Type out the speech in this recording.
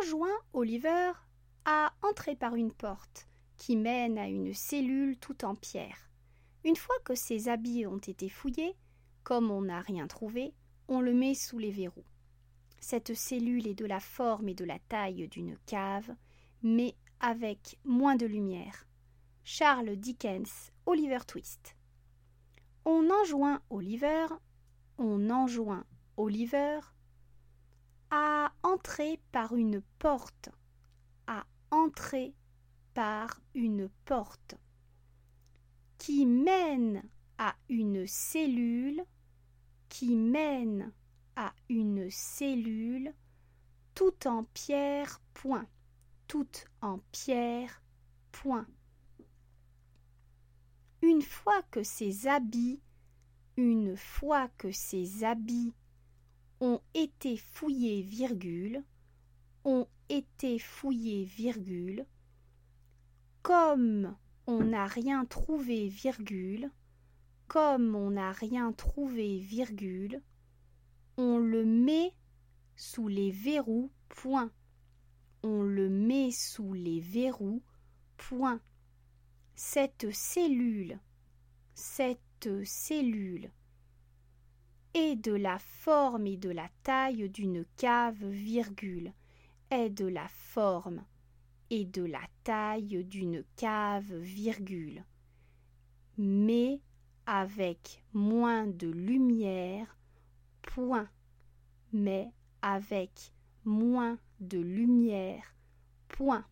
enjoint Oliver à entrer par une porte qui mène à une cellule toute en pierre. Une fois que ses habits ont été fouillés, comme on n'a rien trouvé, on le met sous les verrous. Cette cellule est de la forme et de la taille d'une cave, mais avec moins de lumière. Charles Dickens, Oliver Twist. On enjoint Oliver, on enjoint Oliver à entrer par une porte, à entrer par une porte qui mène à une cellule, qui mène à une cellule tout en pierre point, tout en pierre point. Une fois que ces habits, une fois que ces habits ont été fouillés, virgule, ont été fouillés, virgule, comme on n'a rien trouvé, virgule, comme on n'a rien trouvé, virgule, on le met sous les verrous, point. On le met sous les verrous, point. Cette cellule, cette cellule est de la forme et de la taille d'une cave, virgule, est de la forme et de la taille d'une cave, virgule, mais avec moins de lumière, point, mais avec moins de lumière, point.